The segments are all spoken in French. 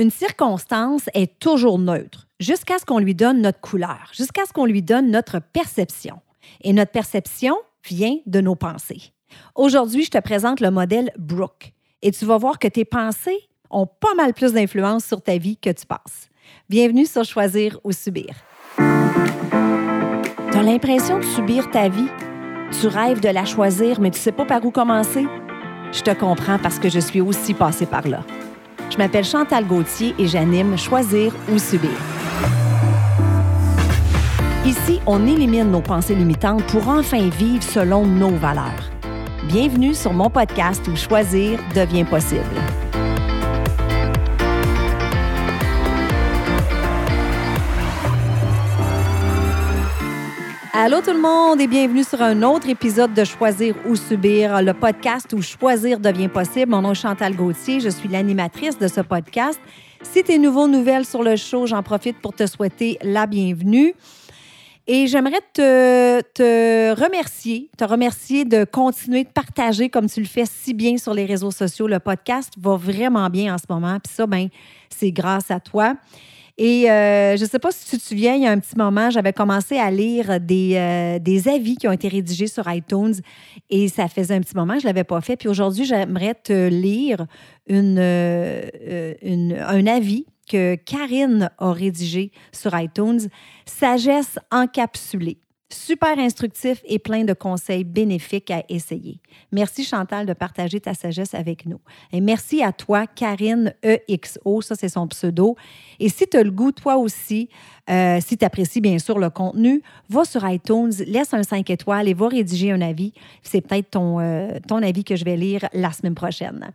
Une circonstance est toujours neutre jusqu'à ce qu'on lui donne notre couleur, jusqu'à ce qu'on lui donne notre perception. Et notre perception vient de nos pensées. Aujourd'hui, je te présente le modèle Brooke et tu vas voir que tes pensées ont pas mal plus d'influence sur ta vie que tu penses. Bienvenue sur Choisir ou Subir. Tu as l'impression de subir ta vie? Tu rêves de la choisir, mais tu sais pas par où commencer? Je te comprends parce que je suis aussi passée par là. Je m'appelle Chantal Gauthier et j'anime Choisir ou Subir. Ici, on élimine nos pensées limitantes pour enfin vivre selon nos valeurs. Bienvenue sur mon podcast où choisir devient possible. Allô tout le monde et bienvenue sur un autre épisode de Choisir ou Subir, le podcast où choisir devient possible. Mon nom est Chantal Gauthier, je suis l'animatrice de ce podcast. Si tu es nouveau, nouvelle sur le show, j'en profite pour te souhaiter la bienvenue. Et j'aimerais te, remercier, te remercier de continuer de partager comme tu le fais si bien sur les réseaux sociaux. Le podcast va vraiment bien en ce moment. Puis ça, ben, c'est grâce à toi. Et euh, je ne sais pas si tu te souviens, il y a un petit moment, j'avais commencé à lire des, euh, des, avis qui ont été rédigés sur iTunes et ça faisait un petit moment que je ne l'avais pas fait. Puis aujourd'hui, j'aimerais te lire euh, un avis que Karine a rédigé sur iTunes, Sagesse encapsulée. Super instructif et plein de conseils bénéfiques à essayer. Merci Chantal de partager ta sagesse avec nous. Et merci à toi, Karine EXO, ça c'est son pseudo. Et si tu as le goût, toi aussi, euh, si tu apprécies bien sûr le contenu, va sur iTunes, laisse un 5 étoiles et va rédiger un avis. C'est peut-être ton, euh, ton avis que je vais lire la semaine prochaine.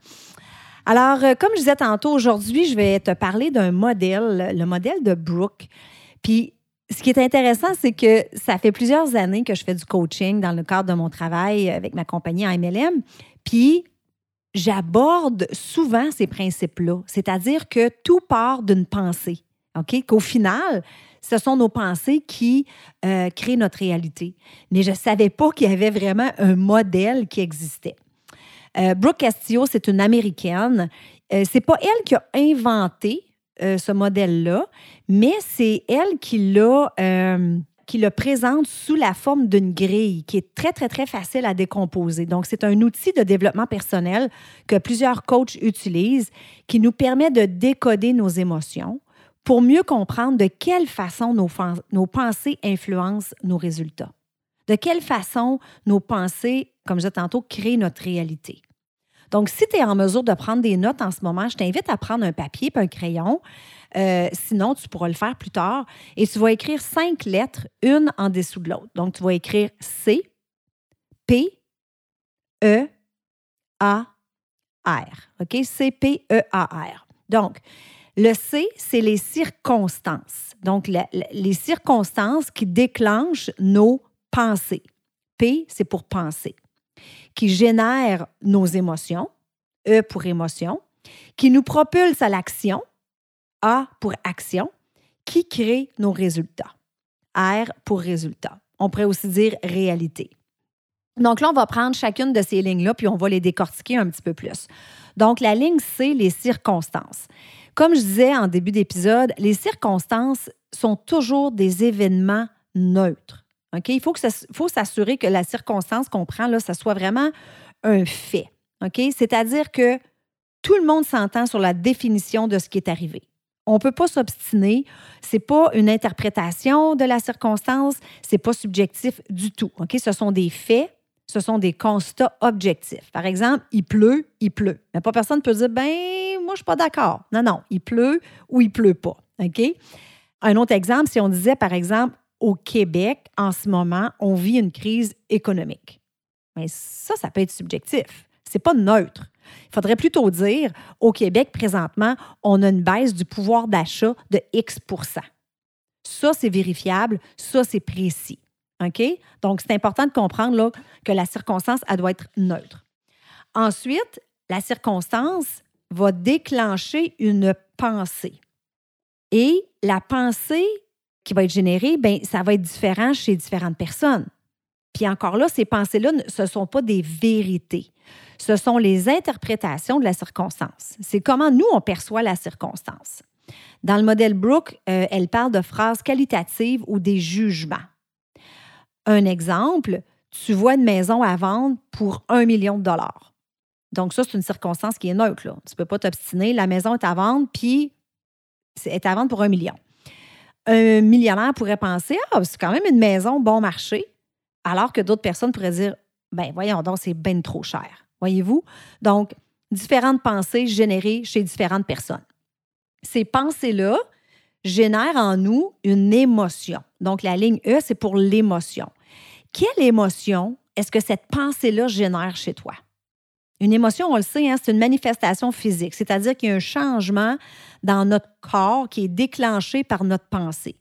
Alors, euh, comme je disais tantôt, aujourd'hui, je vais te parler d'un modèle, le modèle de Brooke. Puis, ce qui est intéressant, c'est que ça fait plusieurs années que je fais du coaching dans le cadre de mon travail avec ma compagnie en MLM. Puis, j'aborde souvent ces principes-là. C'est-à-dire que tout part d'une pensée. OK? Qu'au final, ce sont nos pensées qui euh, créent notre réalité. Mais je ne savais pas qu'il y avait vraiment un modèle qui existait. Euh, Brooke Castillo, c'est une Américaine. Euh, c'est pas elle qui a inventé euh, ce modèle-là, mais c'est elle qui l'a qui le présente sous la forme d'une grille qui est très, très, très facile à décomposer. Donc, c'est un outil de développement personnel que plusieurs coachs utilisent qui nous permet de décoder nos émotions pour mieux comprendre de quelle façon nos, nos pensées influencent nos résultats. De quelle façon nos pensées, comme je disais tantôt, créent notre réalité. Donc, si tu es en mesure de prendre des notes en ce moment, je t'invite à prendre un papier et un crayon. Euh, sinon, tu pourras le faire plus tard. Et tu vas écrire cinq lettres, une en dessous de l'autre. Donc, tu vas écrire C, P, E, A, R. OK? C, P, E, A, R. Donc, le C, c'est les circonstances. Donc, les circonstances qui déclenchent nos pensées. P, c'est pour penser qui génère nos émotions, E pour émotion, qui nous propulse à l'action, A pour action, qui crée nos résultats, R pour résultat. On pourrait aussi dire réalité. Donc là, on va prendre chacune de ces lignes-là, puis on va les décortiquer un petit peu plus. Donc, la ligne C, les circonstances. Comme je disais en début d'épisode, les circonstances sont toujours des événements neutres. Il faut, faut s'assurer que la circonstance qu'on prend, là, ça soit vraiment un fait. OK? C'est-à-dire que tout le monde s'entend sur la définition de ce qui est arrivé. On ne peut pas s'obstiner. Ce n'est pas une interprétation de la circonstance. Ce n'est pas subjectif du tout. OK? Ce sont des faits. Ce sont des constats objectifs. Par exemple, il pleut, il pleut. Mais pas personne ne peut dire, ben, moi, je ne suis pas d'accord. Non, non, il pleut ou il pleut pas. OK? Un autre exemple, si on disait, par exemple, au Québec, en ce moment, on vit une crise économique. Mais ça, ça peut être subjectif. C'est pas neutre. Il faudrait plutôt dire, au Québec, présentement, on a une baisse du pouvoir d'achat de X Ça, c'est vérifiable. Ça, c'est précis. OK? Donc, c'est important de comprendre que la circonstance, elle doit être neutre. Ensuite, la circonstance va déclencher une pensée. Et la pensée qui va être généré, ben ça va être différent chez différentes personnes. Puis encore là, ces pensées-là, ce ne sont pas des vérités. Ce sont les interprétations de la circonstance. C'est comment nous, on perçoit la circonstance. Dans le modèle Brooke, euh, elle parle de phrases qualitatives ou des jugements. Un exemple, tu vois une maison à vendre pour un million de dollars. Donc, ça, c'est une circonstance qui est neutre. Là. Tu ne peux pas t'obstiner. La maison est à vendre, puis est à vendre pour un million. Un millionnaire pourrait penser Ah, c'est quand même une maison bon marché, alors que d'autres personnes pourraient dire Ben, voyons donc, c'est bien trop cher. Voyez-vous? Donc, différentes pensées générées chez différentes personnes. Ces pensées-là génèrent en nous une émotion. Donc, la ligne E, c'est pour l'émotion. Quelle émotion est-ce que cette pensée-là génère chez toi? Une émotion, on le sait, hein, c'est une manifestation physique, c'est-à-dire qu'il y a un changement dans notre corps qui est déclenché par notre pensée.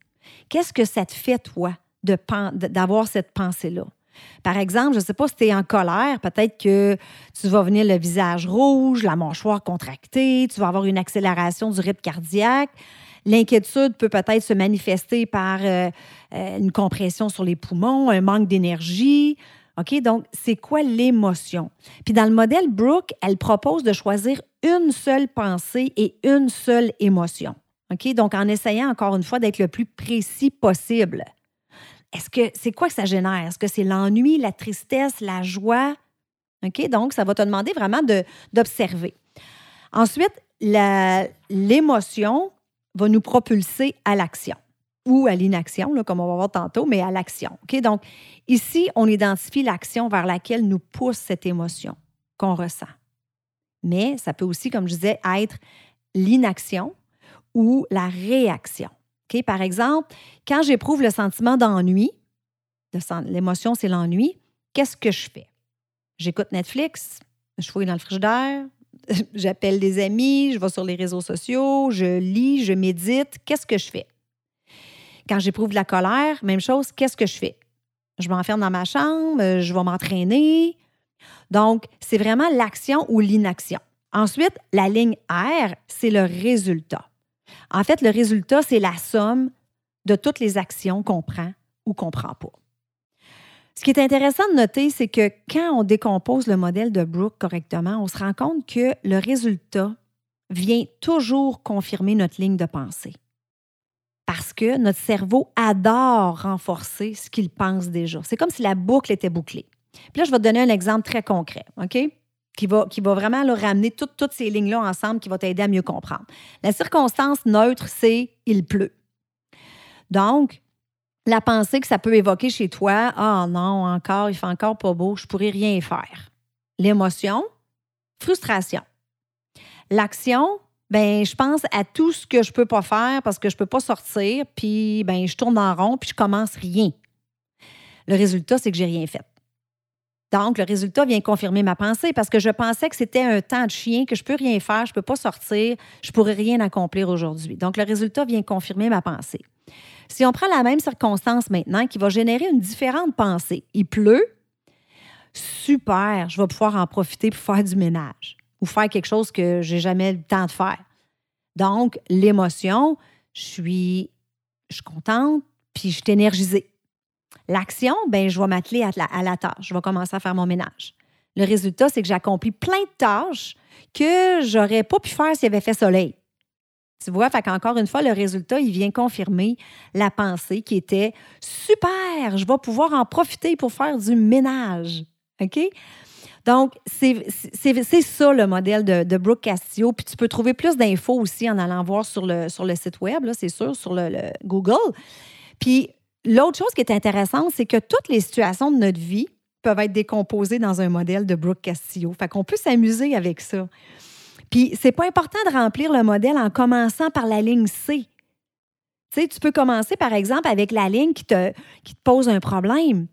Qu'est-ce que ça te fait, toi, d'avoir cette pensée-là? Par exemple, je ne sais pas si tu es en colère, peut-être que tu vas venir le visage rouge, la mâchoire contractée, tu vas avoir une accélération du rythme cardiaque. L'inquiétude peut peut-être se manifester par euh, euh, une compression sur les poumons, un manque d'énergie. OK? Donc, c'est quoi l'émotion? Puis dans le modèle Brooke, elle propose de choisir une seule pensée et une seule émotion. OK? Donc, en essayant encore une fois d'être le plus précis possible. Est-ce que c'est quoi que ça génère? Est-ce que c'est l'ennui, la tristesse, la joie? OK? Donc, ça va te demander vraiment d'observer. Ensuite, l'émotion va nous propulser à l'action ou à l'inaction, comme on va voir tantôt, mais à l'action. Donc, ici, on identifie l'action vers laquelle nous pousse cette émotion qu'on ressent. Mais ça peut aussi, comme je disais, être l'inaction ou la réaction. OK? Par exemple, quand j'éprouve le sentiment d'ennui, l'émotion, c'est l'ennui, qu'est-ce que je fais? J'écoute Netflix, je fouille dans le frigidaire, j'appelle des amis, je vais sur les réseaux sociaux, je lis, je médite. Qu'est-ce que je fais? Quand j'éprouve de la colère, même chose, qu'est-ce que je fais? Je m'enferme dans ma chambre, je vais m'entraîner. Donc, c'est vraiment l'action ou l'inaction. Ensuite, la ligne R, c'est le résultat. En fait, le résultat, c'est la somme de toutes les actions qu'on prend ou qu'on ne prend pas. Ce qui est intéressant de noter, c'est que quand on décompose le modèle de Brooke correctement, on se rend compte que le résultat vient toujours confirmer notre ligne de pensée. Que notre cerveau adore renforcer ce qu'il pense déjà. C'est comme si la boucle était bouclée. Puis là, je vais te donner un exemple très concret, OK? Qui va, qui va vraiment ramener toutes ces lignes-là ensemble, qui va t'aider à mieux comprendre. La circonstance neutre, c'est il pleut. Donc, la pensée que ça peut évoquer chez toi, ah non, encore, il fait encore pas beau, je pourrais rien faire. L'émotion, frustration. L'action, ben je pense à tout ce que je peux pas faire parce que je peux pas sortir, puis ben je tourne en rond, puis je commence rien. Le résultat, c'est que j'ai rien fait. Donc, le résultat vient confirmer ma pensée parce que je pensais que c'était un temps de chien, que je peux rien faire, je peux pas sortir, je pourrais rien accomplir aujourd'hui. Donc, le résultat vient confirmer ma pensée. Si on prend la même circonstance maintenant qui va générer une différente pensée, il pleut, super, je vais pouvoir en profiter pour faire du ménage faire quelque chose que j'ai jamais le temps de faire. Donc, l'émotion, je suis, je suis contente, puis je suis énergisée. L'action, ben, je vais m'atteler à la, à la tâche. Je vais commencer à faire mon ménage. Le résultat, c'est que j'accomplis plein de tâches que j'aurais pas pu faire s'il y avait fait soleil. Tu vois, fait qu'encore une fois, le résultat, il vient confirmer la pensée qui était super, je vais pouvoir en profiter pour faire du ménage. OK? Donc, c'est ça le modèle de, de, Brooke Castillo. Puis tu peux trouver plus d'infos aussi en allant voir sur le, sur le site Web, c'est sûr, sur le, Google. Puis l'autre chose qui est intéressante, c'est que toutes les situations de notre vie peuvent être décomposées dans un modèle de Brooke Castillo. Fait qu'on peut s'amuser avec ça. Puis, c'est pas important de remplir le modèle en commençant par la ligne C. Tu peux commencer, par exemple, avec la ligne qui te, pose un problème.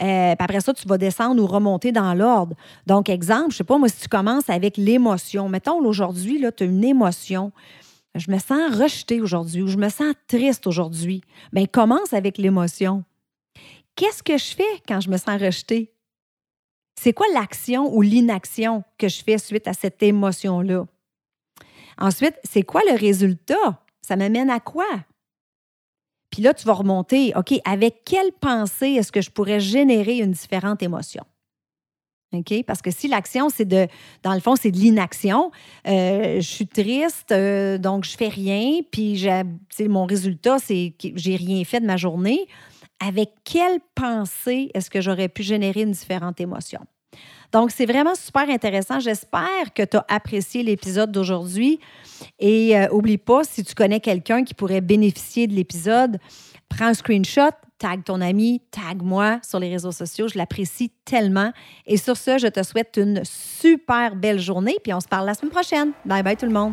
Euh, puis après ça, tu vas descendre ou remonter dans l'ordre. Donc, exemple, je sais pas, moi, si tu commences avec l'émotion, mettons, aujourd'hui, tu as une émotion. Je me sens rejetée aujourd'hui ou je me sens triste aujourd'hui. Bien, commence avec l'émotion. Qu'est-ce que je fais quand je me sens rejetée? C'est quoi l'action ou l'inaction que je fais suite à cette émotion-là? Ensuite, c'est quoi le résultat? Ça m'amène à quoi? Puis là, tu vas remonter, OK, avec quelle pensée est-ce que je pourrais générer une différente émotion? OK? Parce que si l'action, c'est de, dans le fond, c'est de l'inaction, euh, je suis triste, euh, donc je fais rien, puis mon résultat, c'est que j'ai rien fait de ma journée. Avec quelle pensée est-ce que j'aurais pu générer une différente émotion? Donc, c'est vraiment super intéressant. J'espère que tu as apprécié l'épisode d'aujourd'hui. Et euh, oublie pas, si tu connais quelqu'un qui pourrait bénéficier de l'épisode, prends un screenshot, tag ton ami, tag moi sur les réseaux sociaux. Je l'apprécie tellement. Et sur ce, je te souhaite une super belle journée. Puis on se parle la semaine prochaine. Bye bye tout le monde.